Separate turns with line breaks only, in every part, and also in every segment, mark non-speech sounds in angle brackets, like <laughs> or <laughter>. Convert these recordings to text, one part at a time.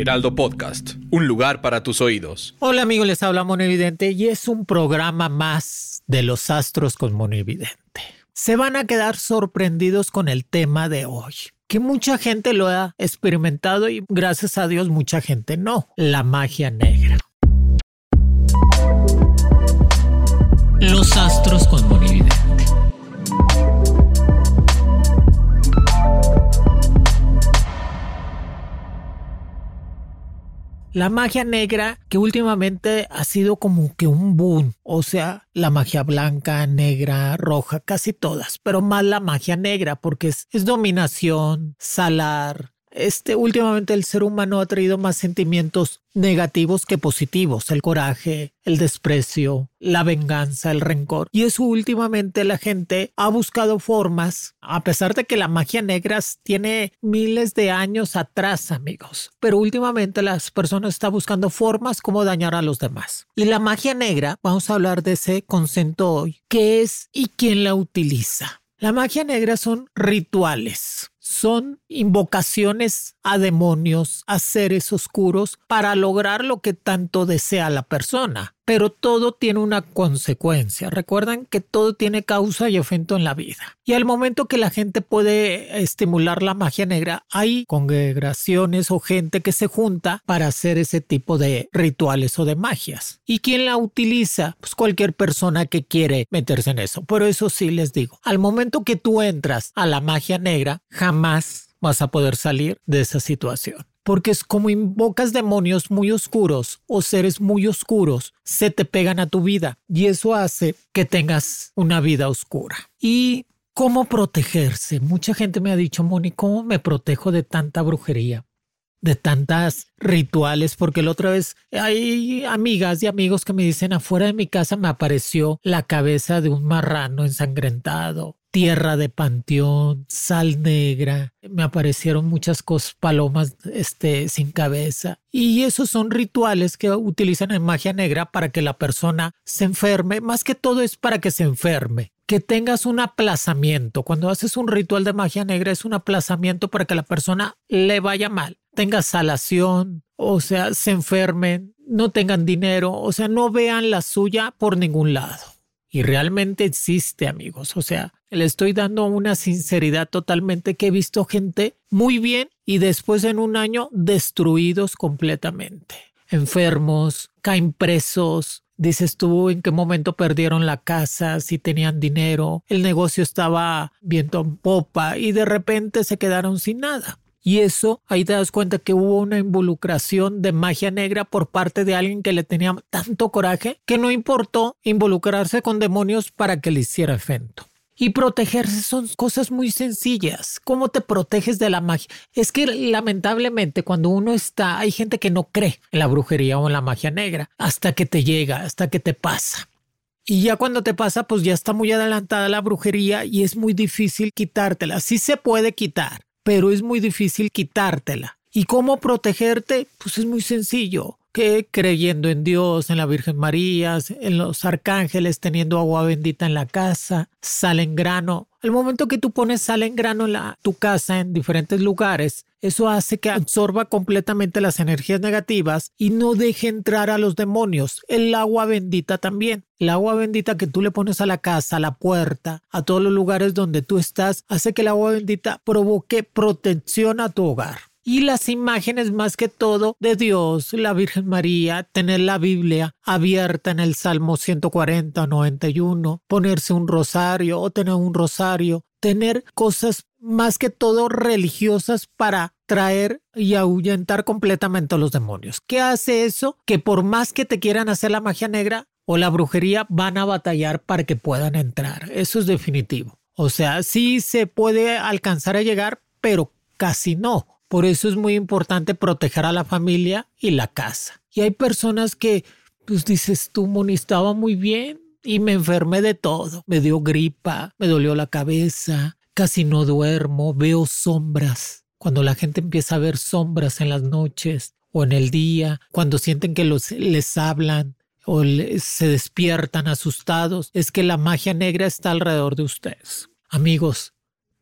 Heraldo Podcast, un lugar para tus oídos.
Hola amigos, les habla Mono Evidente y es un programa más de los astros con Mono Evidente. Se van a quedar sorprendidos con el tema de hoy que mucha gente lo ha experimentado y gracias a Dios mucha gente no, la magia negra. Los astros con Monividente. La magia negra que últimamente ha sido como que un boom, o sea, la magia blanca, negra, roja, casi todas, pero más la magia negra porque es, es dominación, salar, este, últimamente el ser humano ha traído más sentimientos negativos que positivos, el coraje, el desprecio, la venganza, el rencor. Y eso últimamente la gente ha buscado formas, a pesar de que la magia negra tiene miles de años atrás, amigos, pero últimamente las personas están buscando formas como dañar a los demás. Y la magia negra, vamos a hablar de ese concepto hoy, qué es y quién la utiliza. La magia negra son rituales son invocaciones a demonios, a seres oscuros, para lograr lo que tanto desea la persona. Pero todo tiene una consecuencia. Recuerden que todo tiene causa y efecto en la vida. Y al momento que la gente puede estimular la magia negra, hay congregaciones o gente que se junta para hacer ese tipo de rituales o de magias. ¿Y quién la utiliza? Pues cualquier persona que quiere meterse en eso. Pero eso sí les digo, al momento que tú entras a la magia negra, jamás vas a poder salir de esa situación porque es como invocas demonios muy oscuros o seres muy oscuros, se te pegan a tu vida y eso hace que tengas una vida oscura. Y cómo protegerse. Mucha gente me ha dicho, Moni, ¿cómo me protejo de tanta brujería? De tantas rituales, porque la otra vez hay amigas y amigos que me dicen afuera de mi casa me apareció la cabeza de un marrano ensangrentado tierra de panteón, sal negra, me aparecieron muchas cosas, palomas este, sin cabeza. Y esos son rituales que utilizan en magia negra para que la persona se enferme, más que todo es para que se enferme. Que tengas un aplazamiento. Cuando haces un ritual de magia negra es un aplazamiento para que la persona le vaya mal, tenga salación, o sea, se enfermen, no tengan dinero, o sea, no vean la suya por ningún lado. Y realmente existe, amigos. O sea, le estoy dando una sinceridad totalmente que he visto gente muy bien y después en un año destruidos completamente. Enfermos, caen presos. Dices tú en qué momento perdieron la casa, si tenían dinero, el negocio estaba viento en popa y de repente se quedaron sin nada. Y eso, ahí te das cuenta que hubo una involucración de magia negra por parte de alguien que le tenía tanto coraje que no importó involucrarse con demonios para que le hiciera efecto. Y protegerse son cosas muy sencillas. ¿Cómo te proteges de la magia? Es que lamentablemente cuando uno está, hay gente que no cree en la brujería o en la magia negra hasta que te llega, hasta que te pasa. Y ya cuando te pasa, pues ya está muy adelantada la brujería y es muy difícil quitártela. Sí se puede quitar, pero es muy difícil quitártela. ¿Y cómo protegerte? Pues es muy sencillo que creyendo en Dios, en la Virgen María, en los arcángeles, teniendo agua bendita en la casa, sal en grano. El momento que tú pones sal en grano en tu casa en diferentes lugares, eso hace que absorba completamente las energías negativas y no deje entrar a los demonios. El agua bendita también. El agua bendita que tú le pones a la casa, a la puerta, a todos los lugares donde tú estás, hace que el agua bendita provoque protección a tu hogar y las imágenes más que todo de Dios, la Virgen María, tener la Biblia abierta en el Salmo 140 o 91, ponerse un rosario o tener un rosario, tener cosas más que todo religiosas para traer y ahuyentar completamente a los demonios. ¿Qué hace eso? Que por más que te quieran hacer la magia negra o la brujería, van a batallar para que puedan entrar. Eso es definitivo. O sea, sí se puede alcanzar a llegar, pero casi no. Por eso es muy importante proteger a la familia y la casa. Y hay personas que, pues dices tú, Moni, estaba muy bien y me enfermé de todo. Me dio gripa, me dolió la cabeza, casi no duermo, veo sombras. Cuando la gente empieza a ver sombras en las noches o en el día, cuando sienten que los, les hablan o se despiertan asustados, es que la magia negra está alrededor de ustedes. Amigos,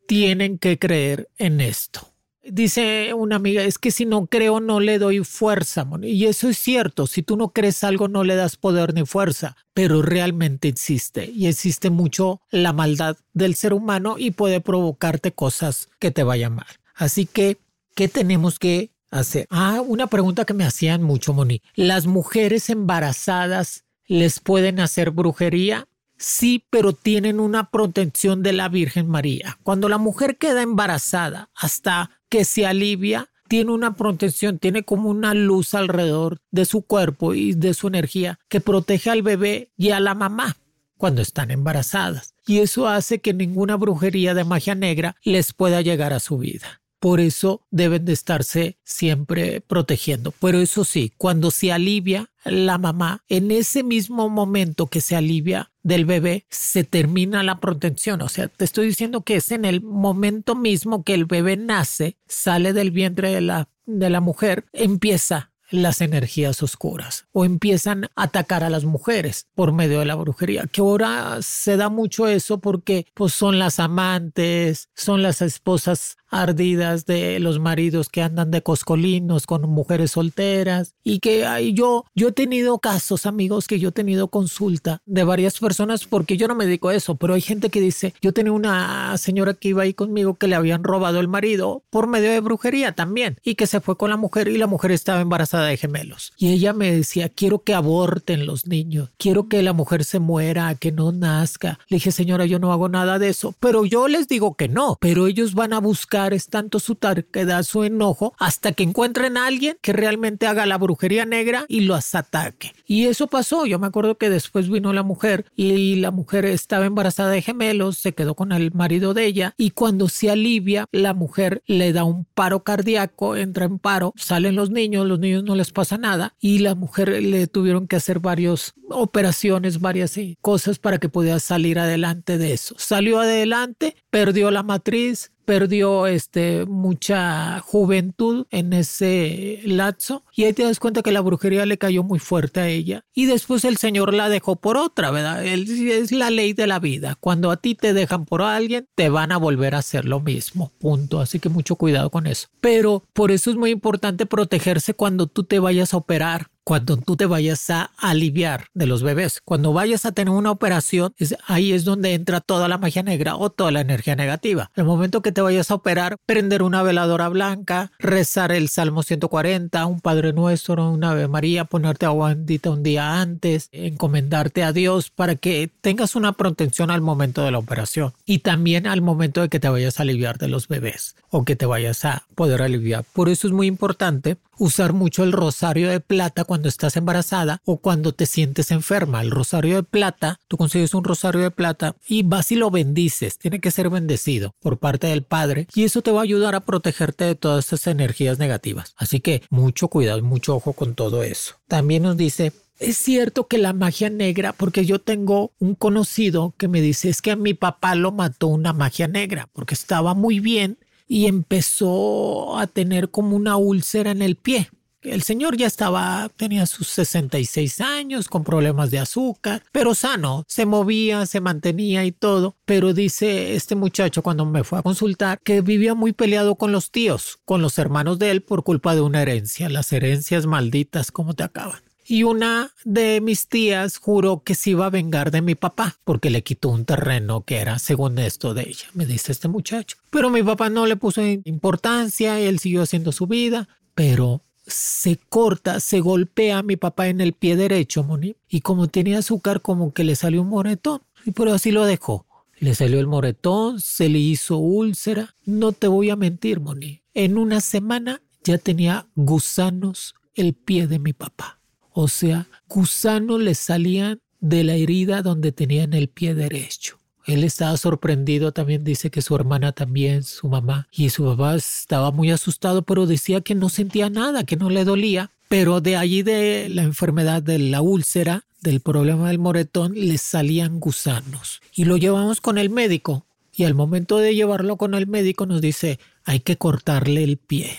tienen que creer en esto. Dice una amiga, es que si no creo no le doy fuerza. Y eso es cierto, si tú no crees algo no le das poder ni fuerza, pero realmente existe y existe mucho la maldad del ser humano y puede provocarte cosas que te vayan mal. Así que, ¿qué tenemos que hacer? Ah, una pregunta que me hacían mucho, Moni. ¿Las mujeres embarazadas les pueden hacer brujería? Sí, pero tienen una protección de la Virgen María. Cuando la mujer queda embarazada hasta que se alivia, tiene una protección, tiene como una luz alrededor de su cuerpo y de su energía que protege al bebé y a la mamá cuando están embarazadas. Y eso hace que ninguna brujería de magia negra les pueda llegar a su vida. Por eso deben de estarse siempre protegiendo. Pero eso sí, cuando se alivia la mamá, en ese mismo momento que se alivia del bebé, se termina la protección. O sea, te estoy diciendo que es en el momento mismo que el bebé nace, sale del vientre de la, de la mujer, empieza las energías oscuras o empiezan a atacar a las mujeres por medio de la brujería, que ahora se da mucho eso porque pues son las amantes, son las esposas ardidas de los maridos que andan de coscolinos con mujeres solteras y que hay yo yo he tenido casos amigos que yo he tenido consulta de varias personas porque yo no me dedico a eso pero hay gente que dice yo tenía una señora que iba ahí conmigo que le habían robado el marido por medio de brujería también y que se fue con la mujer y la mujer estaba embarazada de gemelos. Y ella me decía quiero que aborten los niños quiero que la mujer se muera que no nazca le dije señora yo no hago nada de eso pero yo les digo que no pero ellos van a buscar es tanto su da su enojo, hasta que encuentren a alguien que realmente haga la brujería negra y los ataque. Y eso pasó. Yo me acuerdo que después vino la mujer y la mujer estaba embarazada de gemelos, se quedó con el marido de ella y cuando se alivia, la mujer le da un paro cardíaco, entra en paro, salen los niños, los niños no les pasa nada y la mujer le tuvieron que hacer varias operaciones, varias eh, cosas para que pudiera salir adelante de eso. Salió adelante, perdió la matriz, perdió este, mucha juventud en ese lazo y ahí te das cuenta que la brujería le cayó muy fuerte a ella y después el Señor la dejó por otra, ¿verdad? Es la ley de la vida. Cuando a ti te dejan por alguien, te van a volver a hacer lo mismo, punto. Así que mucho cuidado con eso. Pero por eso es muy importante protegerse cuando tú te vayas a operar cuando tú te vayas a aliviar de los bebés. Cuando vayas a tener una operación, ahí es donde entra toda la magia negra o toda la energía negativa. El momento que te vayas a operar, prender una veladora blanca, rezar el Salmo 140, un Padre Nuestro, una Ave María, ponerte agua bendita un día antes, encomendarte a Dios para que tengas una protección al momento de la operación y también al momento de que te vayas a aliviar de los bebés o que te vayas a poder aliviar. Por eso es muy importante usar mucho el rosario de plata cuando estás embarazada o cuando te sientes enferma. El rosario de plata, tú consigues un rosario de plata y vas y lo bendices. Tiene que ser bendecido por parte del Padre y eso te va a ayudar a protegerte de todas esas energías negativas. Así que mucho cuidado, mucho ojo con todo eso. También nos dice es cierto que la magia negra, porque yo tengo un conocido que me dice, es que a mi papá lo mató una magia negra, porque estaba muy bien y empezó a tener como una úlcera en el pie. El señor ya estaba, tenía sus 66 años, con problemas de azúcar, pero sano, se movía, se mantenía y todo. Pero dice este muchacho cuando me fue a consultar que vivía muy peleado con los tíos, con los hermanos de él por culpa de una herencia. Las herencias malditas, ¿cómo te acaban? Y una de mis tías juró que se iba a vengar de mi papá porque le quitó un terreno que era según esto de ella, me dice este muchacho. Pero mi papá no le puso importancia, él siguió haciendo su vida, pero se corta, se golpea a mi papá en el pie derecho, Moni, y como tenía azúcar como que le salió un moretón, y por así lo dejó. Le salió el moretón, se le hizo úlcera. No te voy a mentir, Moni. En una semana ya tenía gusanos el pie de mi papá. O sea, gusanos le salían de la herida donde tenían el pie derecho. Él estaba sorprendido, también dice que su hermana también, su mamá, y su papá estaba muy asustado, pero decía que no sentía nada, que no le dolía. Pero de allí de la enfermedad de la úlcera, del problema del moretón, le salían gusanos. Y lo llevamos con el médico. Y al momento de llevarlo con el médico nos dice, hay que cortarle el pie.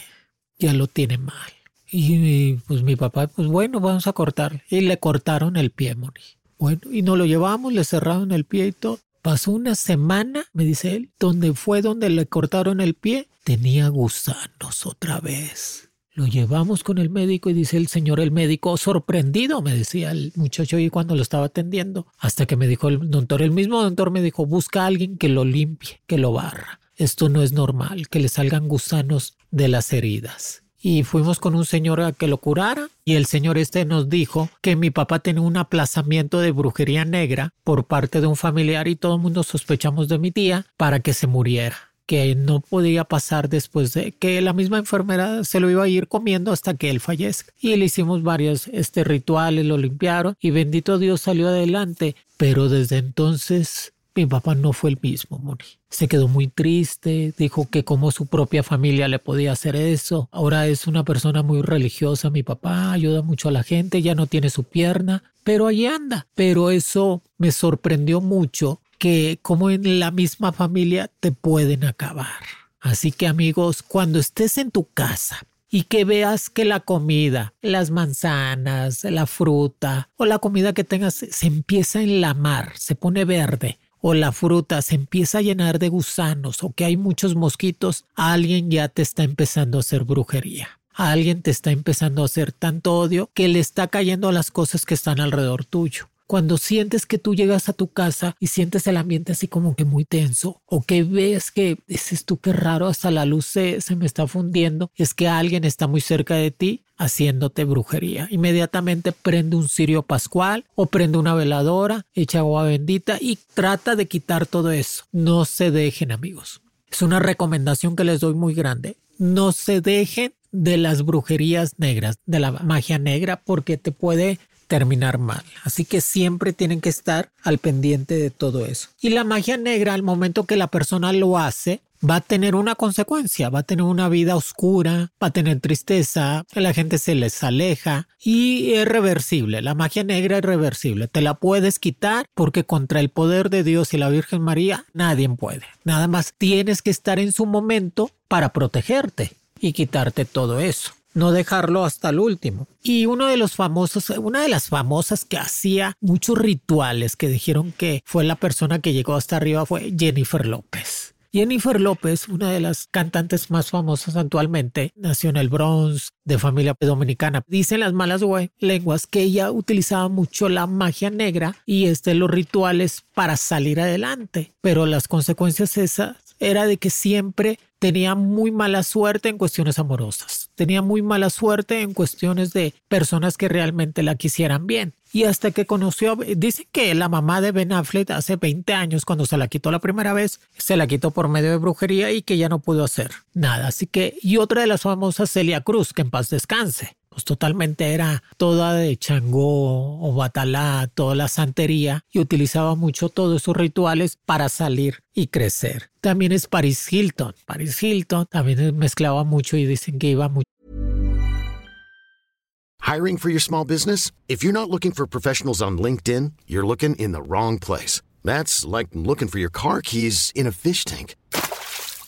Ya lo tiene mal. Y pues mi papá, pues bueno, vamos a cortarle. Y le cortaron el pie, Moni. Bueno, y nos lo llevamos, le cerraron el pie y todo. Pasó una semana, me dice él, donde fue donde le cortaron el pie, tenía gusanos otra vez. Lo llevamos con el médico y dice el señor, el médico, sorprendido, me decía el muchacho y cuando lo estaba atendiendo, hasta que me dijo el doctor, el mismo doctor me dijo, busca a alguien que lo limpie, que lo barra. Esto no es normal, que le salgan gusanos de las heridas y fuimos con un señor a que lo curara y el señor este nos dijo que mi papá tenía un aplazamiento de brujería negra por parte de un familiar y todo el mundo sospechamos de mi tía para que se muriera que no podía pasar después de que la misma enfermera se lo iba a ir comiendo hasta que él fallezca. Y le hicimos varios este, rituales, lo limpiaron y bendito Dios salió adelante. Pero desde entonces mi papá no fue el mismo, Moni. Se quedó muy triste, dijo que como su propia familia le podía hacer eso. Ahora es una persona muy religiosa, mi papá ayuda mucho a la gente, ya no tiene su pierna, pero ahí anda. Pero eso me sorprendió mucho que como en la misma familia te pueden acabar. Así que amigos, cuando estés en tu casa y que veas que la comida, las manzanas, la fruta o la comida que tengas se empieza a enlamar, se pone verde, o la fruta se empieza a llenar de gusanos o que hay muchos mosquitos, alguien ya te está empezando a hacer brujería. alguien te está empezando a hacer tanto odio que le está cayendo a las cosas que están alrededor tuyo cuando sientes que tú llegas a tu casa y sientes el ambiente así como que muy tenso o que ves que dices tú qué raro, hasta la luz se, se me está fundiendo, es que alguien está muy cerca de ti haciéndote brujería. Inmediatamente prende un cirio pascual o prende una veladora, echa agua bendita y trata de quitar todo eso. No se dejen amigos. Es una recomendación que les doy muy grande. No se dejen de las brujerías negras, de la magia negra, porque te puede terminar mal. Así que siempre tienen que estar al pendiente de todo eso. Y la magia negra, al momento que la persona lo hace, va a tener una consecuencia, va a tener una vida oscura, va a tener tristeza, la gente se les aleja y es reversible. La magia negra es reversible. Te la puedes quitar porque contra el poder de Dios y la Virgen María nadie puede. Nada más tienes que estar en su momento para protegerte y quitarte todo eso no dejarlo hasta el último. Y uno de los famosos, una de las famosas que hacía muchos rituales que dijeron que fue la persona que llegó hasta arriba fue Jennifer López. Jennifer López, una de las cantantes más famosas actualmente, nació en el Bronx, de familia dominicana. Dicen las malas lenguas que ella utilizaba mucho la magia negra y este, los rituales para salir adelante. Pero las consecuencias esas era de que siempre tenía muy mala suerte en cuestiones amorosas. Tenía muy mala suerte en cuestiones de personas que realmente la quisieran bien. Y hasta que conoció, dice que la mamá de Ben Affleck hace 20 años, cuando se la quitó la primera vez, se la quitó por medio de brujería y que ya no pudo hacer nada. Así que, y otra de las famosas, Celia Cruz, que en paz descanse. Pues totalmente era toda de changó o batalá, toda la santería y utilizaba mucho todos esos rituales para salir y crecer. También es Paris Hilton. Paris Hilton también mezclaba mucho y dicen que iba mucho.
Hiring for your small business? If you're not looking for professionals on LinkedIn, you're looking in the wrong place. That's like looking for your car keys in a fish tank.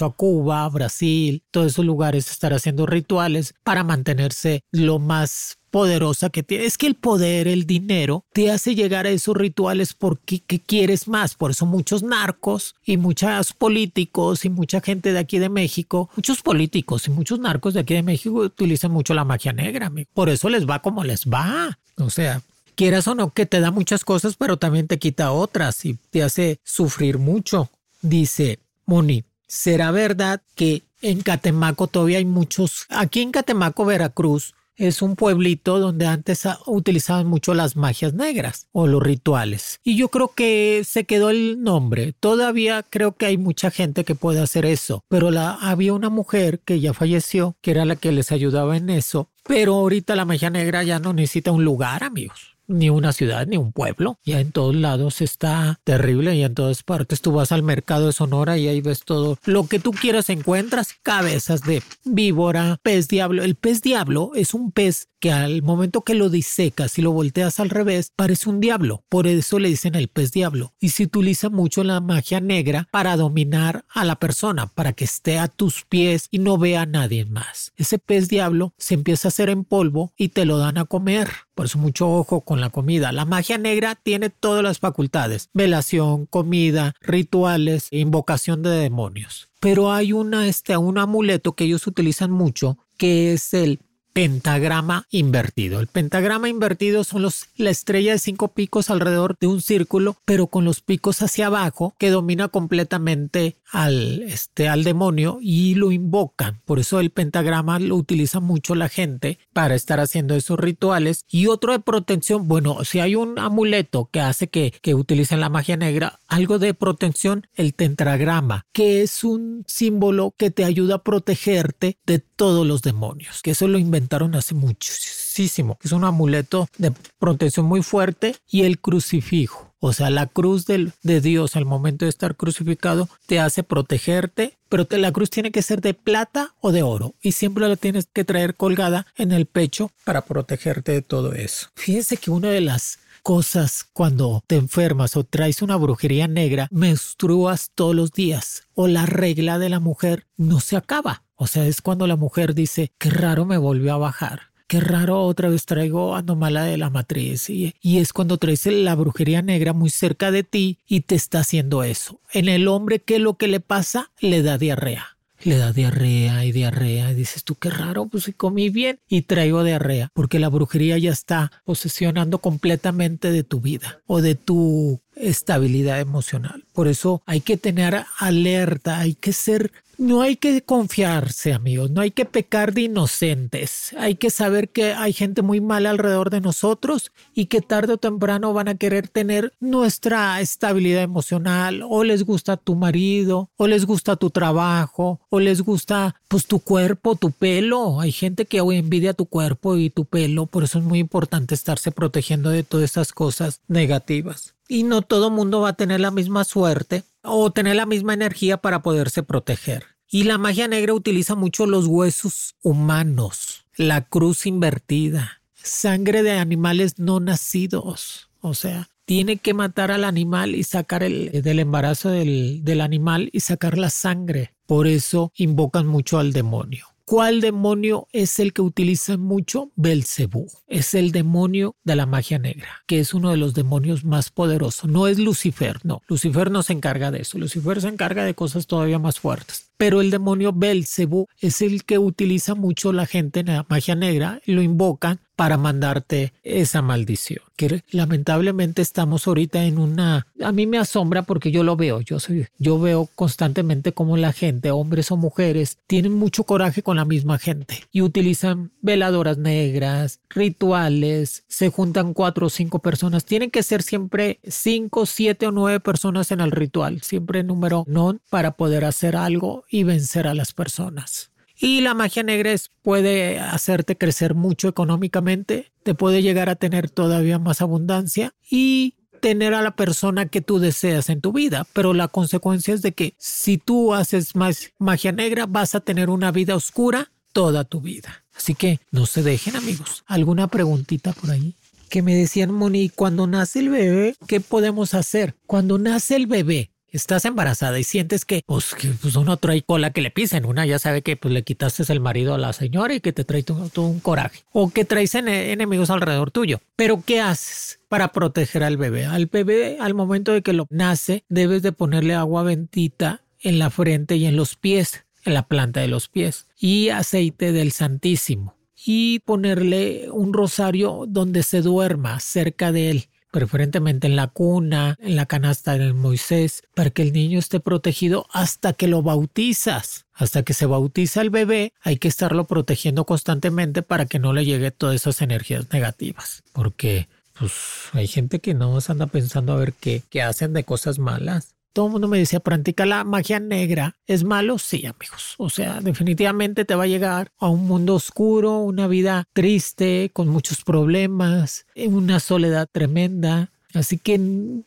A Cuba, Brasil, todos esos lugares estar haciendo rituales para mantenerse lo más poderosa que tiene. Es que el poder, el dinero, te hace llegar a esos rituales porque quieres más. Por eso muchos narcos y muchos políticos y mucha gente de aquí de México, muchos políticos y muchos narcos de aquí de México utilizan mucho la magia negra. Por eso les va como les va. O sea, quieras o no, que te da muchas cosas, pero también te quita otras y te hace sufrir mucho. Dice Moni, ¿será verdad que en Catemaco todavía hay muchos, aquí en Catemaco, Veracruz, es un pueblito donde antes utilizaban mucho las magias negras o los rituales. Y yo creo que se quedó el nombre. Todavía creo que hay mucha gente que puede hacer eso. Pero la, había una mujer que ya falleció, que era la que les ayudaba en eso. Pero ahorita la magia negra ya no necesita un lugar, amigos ni una ciudad, ni un pueblo. Ya en todos lados está terrible y en todas partes tú vas al mercado de Sonora y ahí ves todo lo que tú quieras encuentras. Cabezas de víbora, pez diablo. El pez diablo es un pez que al momento que lo disecas y lo volteas al revés, parece un diablo. Por eso le dicen el pez diablo. Y se utiliza mucho la magia negra para dominar a la persona, para que esté a tus pies y no vea a nadie más. Ese pez diablo se empieza a hacer en polvo y te lo dan a comer. Por eso mucho ojo con la comida. La magia negra tiene todas las facultades. Velación, comida, rituales, invocación de demonios. Pero hay una, este, un amuleto que ellos utilizan mucho que es el pentagrama invertido. El pentagrama invertido son los, la estrella de cinco picos alrededor de un círculo, pero con los picos hacia abajo, que domina completamente al, este, al demonio y lo invocan. Por eso el pentagrama lo utiliza mucho la gente para estar haciendo esos rituales. Y otro de protección, bueno, si hay un amuleto que hace que, que utilicen la magia negra, algo de protección, el tentagrama, que es un símbolo que te ayuda a protegerte de todos los demonios, que eso lo inventaron hace muchísimo. Es un amuleto de protección muy fuerte y el crucifijo. O sea, la cruz del, de Dios al momento de estar crucificado te hace protegerte, pero la cruz tiene que ser de plata o de oro y siempre la tienes que traer colgada en el pecho para protegerte de todo eso. Fíjense que una de las cosas cuando te enfermas o traes una brujería negra, menstruas todos los días o la regla de la mujer no se acaba. O sea, es cuando la mujer dice, qué raro me volvió a bajar qué raro, otra vez traigo anomala de la matriz. Y, y, es cuando traes la brujería negra muy cerca de ti y te está haciendo eso. En el hombre, ¿qué es lo que le pasa? Le da diarrea. Le da diarrea y diarrea. Y dices tú, qué raro, pues si comí bien y traigo diarrea. Porque la brujería ya está posesionando completamente de tu vida o de tu estabilidad emocional. Por eso hay que tener alerta, hay que ser no hay que confiarse, amigos, no hay que pecar de inocentes. Hay que saber que hay gente muy mala alrededor de nosotros y que tarde o temprano van a querer tener nuestra estabilidad emocional o les gusta tu marido o les gusta tu trabajo o les gusta pues tu cuerpo, tu pelo. Hay gente que hoy envidia tu cuerpo y tu pelo, por eso es muy importante estarse protegiendo de todas estas cosas negativas. Y no todo mundo va a tener la misma suerte o tener la misma energía para poderse proteger. Y la magia negra utiliza mucho los huesos humanos, la cruz invertida, sangre de animales no nacidos. O sea, tiene que matar al animal y sacar el del embarazo del, del animal y sacar la sangre. Por eso invocan mucho al demonio. ¿Cuál demonio es el que utilizan mucho? Belcebú. Es el demonio de la magia negra, que es uno de los demonios más poderosos. No es Lucifer, no. Lucifer no se encarga de eso. Lucifer se encarga de cosas todavía más fuertes. Pero el demonio Belcebú es el que utiliza mucho la gente en la magia negra lo invocan para mandarte esa maldición. Que lamentablemente estamos ahorita en una... A mí me asombra porque yo lo veo, yo, soy, yo veo constantemente como la gente, hombres o mujeres, tienen mucho coraje con la misma gente y utilizan veladoras negras, rituales, se juntan cuatro o cinco personas. Tienen que ser siempre cinco, siete o nueve personas en el ritual, siempre número non para poder hacer algo y vencer a las personas. Y la magia negra puede hacerte crecer mucho económicamente, te puede llegar a tener todavía más abundancia y tener a la persona que tú deseas en tu vida, pero la consecuencia es de que si tú haces más magia negra vas a tener una vida oscura toda tu vida. Así que no se dejen amigos. ¿Alguna preguntita por ahí? Que me decían, Moni, cuando nace el bebé, ¿qué podemos hacer? Cuando nace el bebé, estás embarazada y sientes que, pues, pues uno trae cola que le pisen, una ya sabe que pues le quitaste el marido a la señora y que te trae todo, un coraje, o que traes enemigos alrededor tuyo. Pero ¿qué haces? para proteger al bebé. Al bebé, al momento de que lo nace, debes de ponerle agua bendita en la frente y en los pies, en la planta de los pies, y aceite del Santísimo. Y ponerle un rosario donde se duerma, cerca de él preferentemente en la cuna, en la canasta del Moisés, para que el niño esté protegido hasta que lo bautizas. Hasta que se bautiza el bebé, hay que estarlo protegiendo constantemente para que no le llegue todas esas energías negativas. Porque pues hay gente que no anda pensando a ver qué, qué hacen de cosas malas todo el mundo me decía, practica la magia negra. ¿Es malo? Sí, amigos. O sea, definitivamente te va a llegar a un mundo oscuro, una vida triste, con muchos problemas, una soledad tremenda. Así que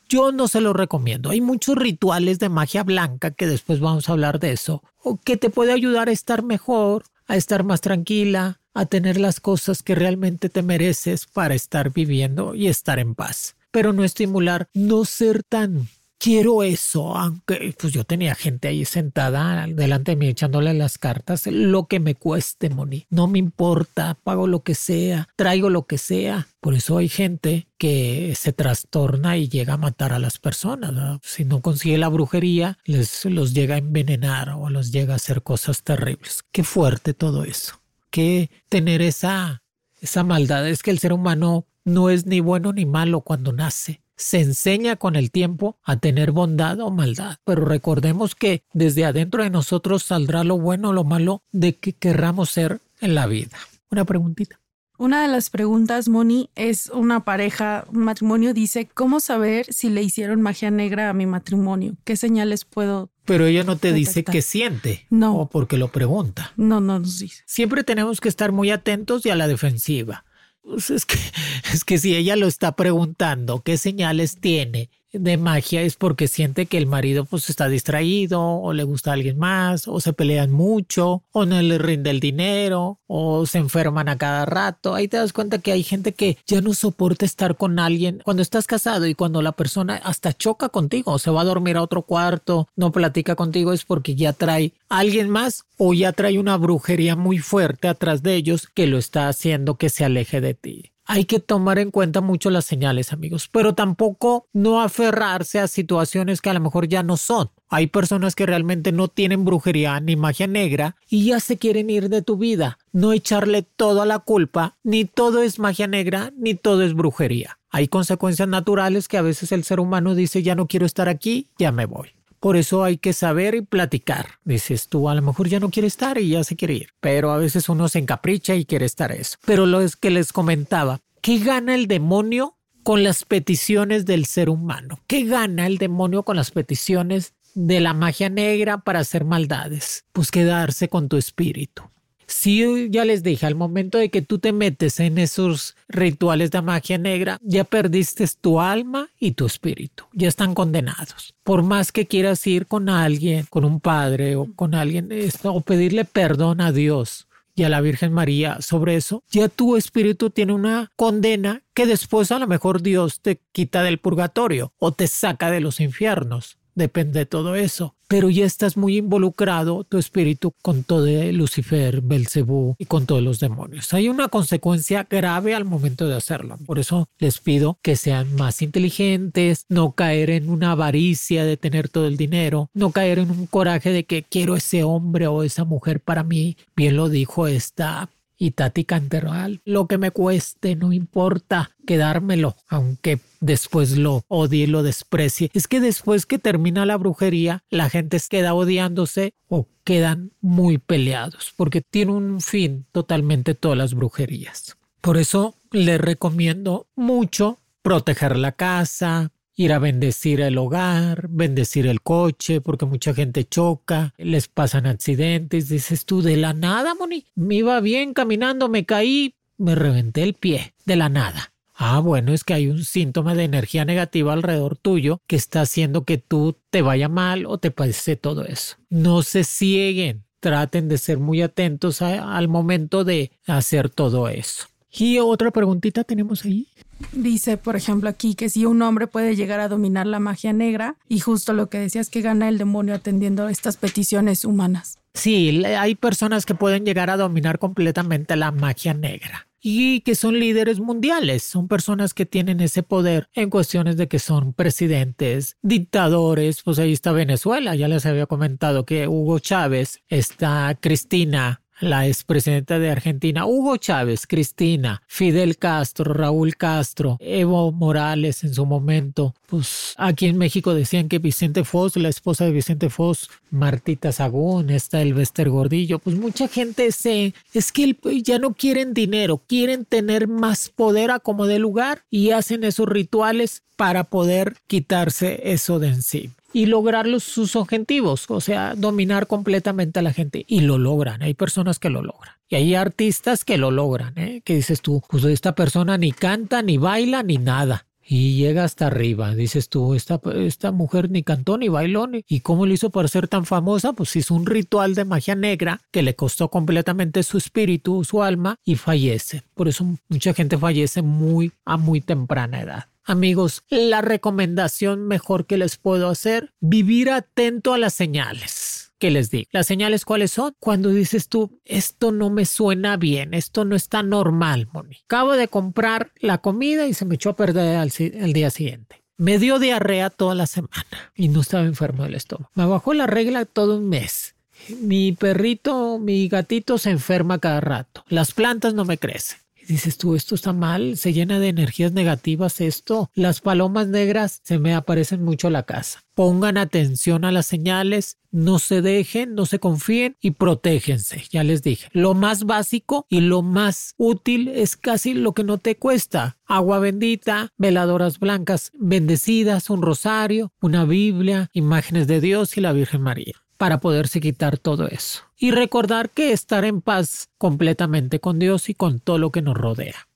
yo no se lo recomiendo. Hay muchos rituales de magia blanca, que después vamos a hablar de eso, o que te puede ayudar a estar mejor, a estar más tranquila, a tener las cosas que realmente te mereces para estar viviendo y estar en paz. Pero no estimular no ser tan quiero eso, aunque pues yo tenía gente ahí sentada delante de mí echándole las cartas, lo que me cueste, Moni, no me importa, pago lo que sea, traigo lo que sea. Por eso hay gente que se trastorna y llega a matar a las personas. Si no consigue la brujería, les los llega a envenenar o los llega a hacer cosas terribles. Qué fuerte todo eso. Que tener esa esa maldad es que el ser humano no es ni bueno ni malo cuando nace se enseña con el tiempo a tener bondad o maldad. Pero recordemos que desde adentro de nosotros saldrá lo bueno o lo malo de que querramos ser en la vida. Una preguntita.
Una de las preguntas, Moni, es una pareja, un matrimonio dice, ¿cómo saber si le hicieron magia negra a mi matrimonio? ¿Qué señales puedo
pero ella no te dice qué siente.
No.
O porque lo pregunta.
No, no nos dice.
Siempre tenemos que estar muy atentos y a la defensiva. Pues es que, <laughs> es que si ella lo está preguntando, ¿qué señales tiene? De magia es porque siente que el marido pues está distraído o le gusta a alguien más o se pelean mucho o no le rinde el dinero o se enferman a cada rato. Ahí te das cuenta que hay gente que ya no soporta estar con alguien cuando estás casado y cuando la persona hasta choca contigo se va a dormir a otro cuarto, no platica contigo es porque ya trae a alguien más o ya trae una brujería muy fuerte atrás de ellos que lo está haciendo que se aleje de ti hay que tomar en cuenta mucho las señales, amigos, pero tampoco no aferrarse a situaciones que a lo mejor ya no son. Hay personas que realmente no tienen brujería ni magia negra y ya se quieren ir de tu vida. No echarle toda la culpa, ni todo es magia negra, ni todo es brujería. Hay consecuencias naturales que a veces el ser humano dice ya no quiero estar aquí, ya me voy. Por eso hay que saber y platicar. Dices tú, a lo mejor ya no quiere estar y ya se quiere ir. Pero a veces uno se encapricha y quiere estar eso. Pero lo es que les comentaba, ¿qué gana el demonio con las peticiones del ser humano? ¿Qué gana el demonio con las peticiones de la magia negra para hacer maldades? Pues quedarse con tu espíritu. Si ya les dije, al momento de que tú te metes en esos rituales de magia negra, ya perdiste tu alma y tu espíritu, ya están condenados. Por más que quieras ir con alguien, con un padre o con alguien, o pedirle perdón a Dios y a la Virgen María sobre eso, ya tu espíritu tiene una condena que después a lo mejor Dios te quita del purgatorio o te saca de los infiernos depende de todo eso. Pero ya estás muy involucrado, tu espíritu, con todo Lucifer, Belcebú y con todos los demonios. Hay una consecuencia grave al momento de hacerlo. Por eso les pido que sean más inteligentes, no caer en una avaricia de tener todo el dinero, no caer en un coraje de que quiero ese hombre o esa mujer para mí. Bien lo dijo esta y Tati Canteral, lo que me cueste, no importa quedármelo, aunque después lo odie y lo desprecie. Es que después que termina la brujería, la gente queda odiándose o quedan muy peleados, porque tiene un fin totalmente todas las brujerías. Por eso le recomiendo mucho proteger la casa, ir a bendecir el hogar, bendecir el coche, porque mucha gente choca, les pasan accidentes, dices tú, de la nada, Moni, me iba bien caminando, me caí, me reventé el pie, de la nada. Ah, bueno, es que hay un síntoma de energía negativa alrededor tuyo que está haciendo que tú te vaya mal o te pase todo eso. No se cieguen, traten de ser muy atentos al momento de hacer todo eso. Y otra preguntita tenemos ahí.
Dice, por ejemplo, aquí que si un hombre puede llegar a dominar la magia negra y justo lo que decías que gana el demonio atendiendo estas peticiones humanas.
Sí, hay personas que pueden llegar a dominar completamente la magia negra y que son líderes mundiales, son personas que tienen ese poder en cuestiones de que son presidentes, dictadores, pues ahí está Venezuela, ya les había comentado que Hugo Chávez, está Cristina la expresidenta de Argentina, Hugo Chávez, Cristina, Fidel Castro, Raúl Castro, Evo Morales en su momento. Pues aquí en México decían que Vicente Foz, la esposa de Vicente Foz, Martita Sagún, está el Bester Gordillo. Pues mucha gente se. Es que ya no quieren dinero, quieren tener más poder a como de lugar y hacen esos rituales para poder quitarse eso de encima y lograr sus objetivos, o sea, dominar completamente a la gente. Y lo logran, hay personas que lo logran. Y hay artistas que lo logran, ¿eh? que dices tú, pues esta persona ni canta, ni baila, ni nada. Y llega hasta arriba, dices tú, esta, mujer ni cantó ni bailó, ¿y cómo lo hizo para ser tan famosa? Pues hizo un ritual de magia negra que le costó completamente su espíritu, su alma, y fallece. Por eso mucha gente fallece muy a muy temprana edad. Amigos, la recomendación mejor que les puedo hacer, vivir atento a las señales que les di. ¿Las señales cuáles son? Cuando dices tú, esto no me suena bien, esto no está normal, Moni. Acabo de comprar la comida y se me echó a perder el día siguiente. Me dio diarrea toda la semana y no estaba enfermo del estómago. Me bajó la regla todo un mes. Mi perrito, mi gatito se enferma cada rato. Las plantas no me crecen dices tú, esto está mal, se llena de energías negativas esto. Las palomas negras se me aparecen mucho a la casa. Pongan atención a las señales, no se dejen, no se confíen y protégense. Ya les dije, lo más básico y lo más útil es casi lo que no te cuesta. Agua bendita, veladoras blancas bendecidas, un rosario, una Biblia, imágenes de Dios y la Virgen María para poderse quitar todo eso. Y recordar que estar en paz completamente con Dios y con todo lo que nos rodea.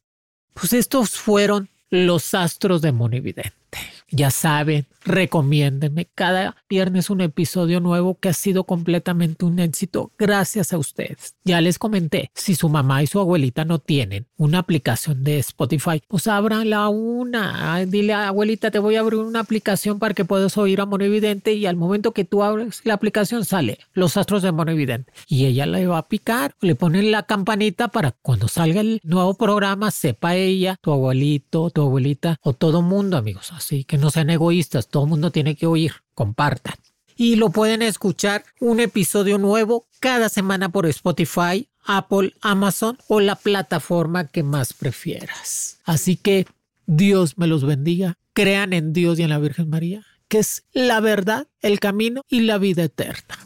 Pues estos fueron los astros de Monividente. Ya saben, recomiéndenme cada viernes un episodio nuevo que ha sido completamente un éxito gracias a ustedes. Ya les comenté, si su mamá y su abuelita no tienen una aplicación de Spotify, pues ábranla una. Dile, abuelita, te voy a abrir una aplicación para que puedas oír a Monovidente y al momento que tú abres la aplicación sale Los Astros de Monovidente y ella le va a picar, le ponen la campanita para cuando salga el nuevo programa sepa ella, tu abuelito, tu abuelita o todo mundo, amigos. Así que no sean egoístas, todo el mundo tiene que oír, compartan. Y lo pueden escuchar un episodio nuevo cada semana por Spotify, Apple, Amazon o la plataforma que más prefieras. Así que Dios me los bendiga, crean en Dios y en la Virgen María, que es la verdad, el camino y la vida eterna.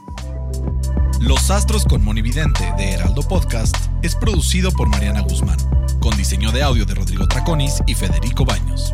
Los Astros con Monividente de Heraldo Podcast es producido por Mariana Guzmán, con diseño de audio de Rodrigo Traconis y Federico Baños.